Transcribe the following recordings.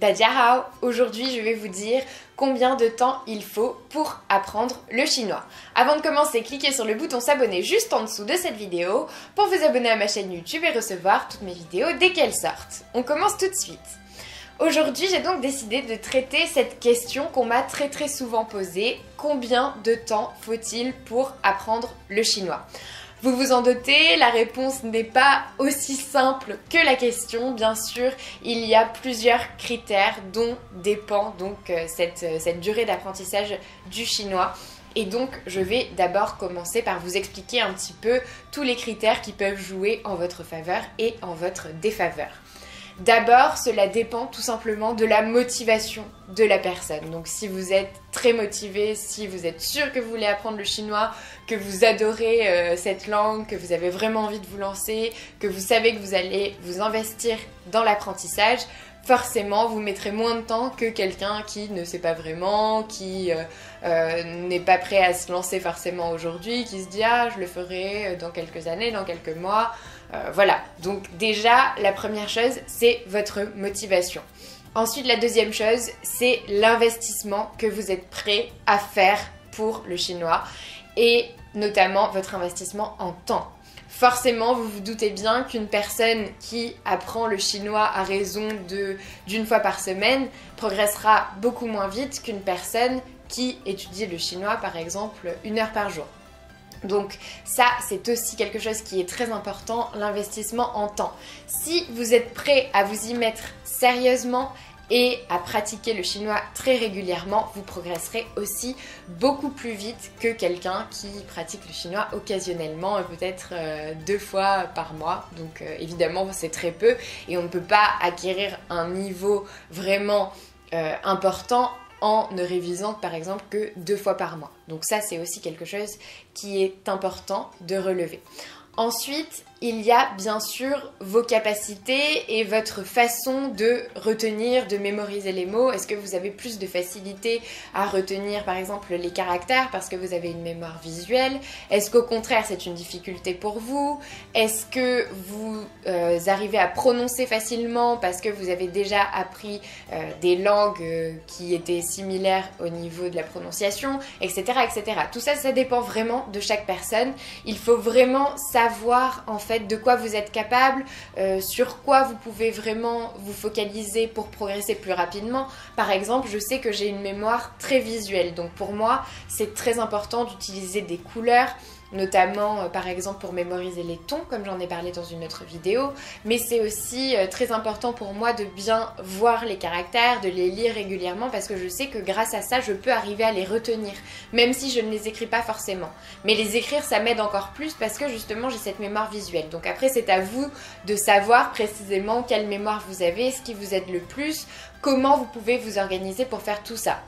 Dajiahao, aujourd'hui je vais vous dire combien de temps il faut pour apprendre le chinois. Avant de commencer, cliquez sur le bouton s'abonner juste en dessous de cette vidéo pour vous abonner à ma chaîne YouTube et recevoir toutes mes vidéos dès qu'elles sortent. On commence tout de suite. Aujourd'hui, j'ai donc décidé de traiter cette question qu'on m'a très très souvent posée. Combien de temps faut-il pour apprendre le chinois? Vous vous en doutez, la réponse n'est pas aussi simple que la question. Bien sûr, il y a plusieurs critères dont dépend donc euh, cette, euh, cette durée d'apprentissage du chinois. Et donc, je vais d'abord commencer par vous expliquer un petit peu tous les critères qui peuvent jouer en votre faveur et en votre défaveur. D'abord, cela dépend tout simplement de la motivation de la personne. Donc si vous êtes très motivé, si vous êtes sûr que vous voulez apprendre le chinois, que vous adorez euh, cette langue, que vous avez vraiment envie de vous lancer, que vous savez que vous allez vous investir dans l'apprentissage, forcément vous mettrez moins de temps que quelqu'un qui ne sait pas vraiment, qui euh, euh, n'est pas prêt à se lancer forcément aujourd'hui, qui se dit ah je le ferai dans quelques années, dans quelques mois. Euh, voilà, donc déjà, la première chose, c'est votre motivation. Ensuite, la deuxième chose, c'est l'investissement que vous êtes prêt à faire pour le chinois et notamment votre investissement en temps. Forcément, vous vous doutez bien qu'une personne qui apprend le chinois à raison d'une fois par semaine progressera beaucoup moins vite qu'une personne qui étudie le chinois par exemple une heure par jour. Donc ça, c'est aussi quelque chose qui est très important, l'investissement en temps. Si vous êtes prêt à vous y mettre sérieusement et à pratiquer le chinois très régulièrement, vous progresserez aussi beaucoup plus vite que quelqu'un qui pratique le chinois occasionnellement, peut-être euh, deux fois par mois. Donc euh, évidemment, c'est très peu et on ne peut pas acquérir un niveau vraiment euh, important en ne révisant par exemple que deux fois par mois. Donc ça c'est aussi quelque chose qui est important de relever. Ensuite, il y a bien sûr vos capacités et votre façon de retenir, de mémoriser les mots. Est-ce que vous avez plus de facilité à retenir par exemple les caractères parce que vous avez une mémoire visuelle? Est-ce qu'au contraire c'est une difficulté pour vous? Est-ce que vous euh, arrivez à prononcer facilement parce que vous avez déjà appris euh, des langues euh, qui étaient similaires au niveau de la prononciation, etc., etc. Tout ça, ça dépend vraiment de chaque personne. Il faut vraiment savoir en fait de quoi vous êtes capable, euh, sur quoi vous pouvez vraiment vous focaliser pour progresser plus rapidement. Par exemple, je sais que j'ai une mémoire très visuelle, donc pour moi, c'est très important d'utiliser des couleurs notamment euh, par exemple pour mémoriser les tons comme j'en ai parlé dans une autre vidéo. Mais c'est aussi euh, très important pour moi de bien voir les caractères, de les lire régulièrement parce que je sais que grâce à ça je peux arriver à les retenir même si je ne les écris pas forcément. Mais les écrire ça m'aide encore plus parce que justement j'ai cette mémoire visuelle. Donc après c'est à vous de savoir précisément quelle mémoire vous avez, ce qui vous aide le plus, comment vous pouvez vous organiser pour faire tout ça.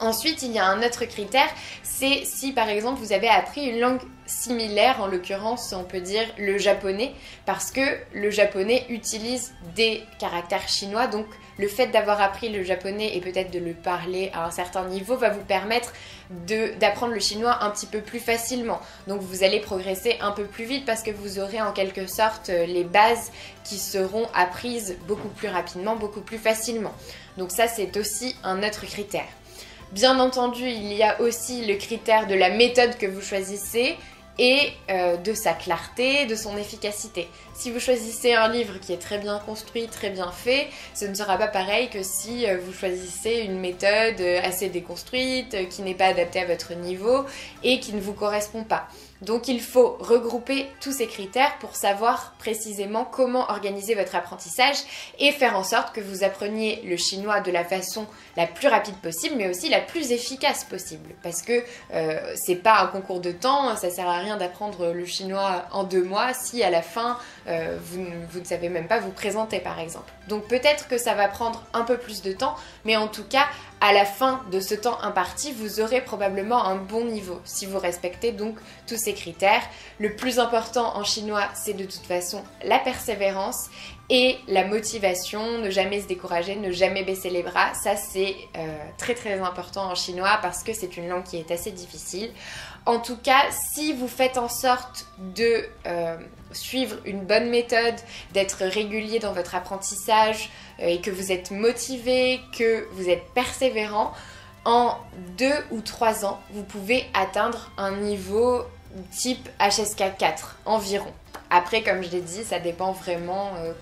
Ensuite, il y a un autre critère, c'est si par exemple vous avez appris une langue similaire, en l'occurrence on peut dire le japonais, parce que le japonais utilise des caractères chinois, donc le fait d'avoir appris le japonais et peut-être de le parler à un certain niveau va vous permettre d'apprendre le chinois un petit peu plus facilement. Donc vous allez progresser un peu plus vite parce que vous aurez en quelque sorte les bases qui seront apprises beaucoup plus rapidement, beaucoup plus facilement. Donc ça c'est aussi un autre critère. Bien entendu, il y a aussi le critère de la méthode que vous choisissez et euh, de sa clarté, de son efficacité. Si vous choisissez un livre qui est très bien construit, très bien fait, ce ne sera pas pareil que si euh, vous choisissez une méthode euh, assez déconstruite, qui n'est pas adaptée à votre niveau et qui ne vous correspond pas. Donc il faut regrouper tous ces critères pour savoir précisément comment organiser votre apprentissage et faire en sorte que vous appreniez le chinois de la façon la plus rapide possible mais aussi la plus efficace possible parce que c'est pas un concours de temps, ça sert à rien d'apprendre le chinois en deux mois si à la fin euh, vous, ne savez même pas vous présenter par exemple. Donc peut-être que ça va prendre un peu plus de temps mais en tout cas à la fin de ce temps imparti, vous aurez probablement un bon niveau si vous respectez donc tous ces critères. Le plus important en chinois, c'est de toute façon la persévérance et la motivation, ne jamais se décourager, ne jamais baisser les bras. Ça, c'est euh, très très important en chinois parce que c'est une langue qui est assez difficile. En tout cas, si vous faites en sorte de euh, suivre une bonne méthode, d'être régulier dans votre apprentissage euh, et que vous êtes motivé, que vous êtes persévérant, en deux ou trois ans, vous pouvez atteindre un niveau type HSK 4 environ. Après, comme je l'ai dit, ça dépend vraiment euh,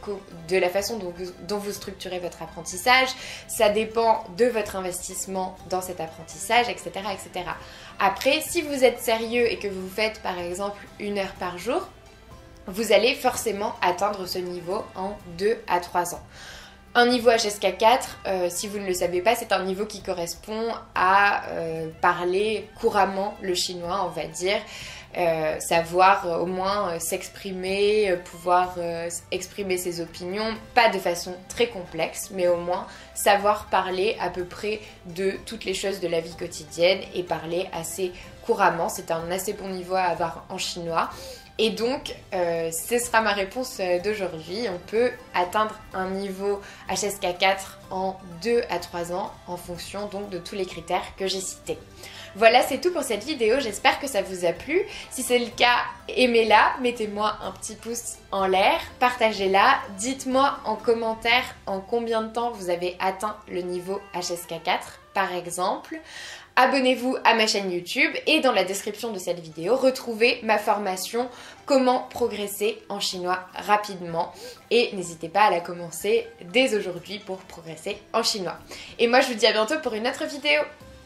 de la façon dont vous, structurez votre apprentissage, ça dépend de votre investissement dans cet apprentissage, etc., etc. Après, si vous êtes sérieux et que vous faites par exemple une heure par jour, vous allez forcément atteindre ce niveau en 2 à 3 ans. Un niveau HSK 4, euh, si vous ne le savez pas, c'est un niveau qui correspond à euh, parler couramment le chinois, on va dire. Euh, savoir au moins s'exprimer, pouvoir exprimer ses opinions, pas de façon très complexe, mais au moins savoir parler à peu près de toutes les choses de la vie quotidienne et parler assez couramment. C'est un assez bon niveau à avoir en chinois. Et donc, euh, ce sera ma réponse euh, d'aujourd'hui. On peut atteindre un niveau HSK 4 en 2 à 3 ans en fonction donc de tous les critères que j'ai cités. Voilà, c'est tout pour cette vidéo. J'espère que ça vous a plu. Si c'est le cas, aimez-la, mettez-moi un petit pouce en l'air, partagez-la, dites-moi en commentaire en combien de temps vous avez atteint le niveau HSK 4 par exemple abonnez-vous à ma chaîne YouTube et dans la description de cette vidéo, retrouvez ma formation Comment progresser en chinois rapidement et n'hésitez pas à la commencer dès aujourd'hui pour progresser en chinois. Et moi je vous dis à bientôt pour une autre vidéo.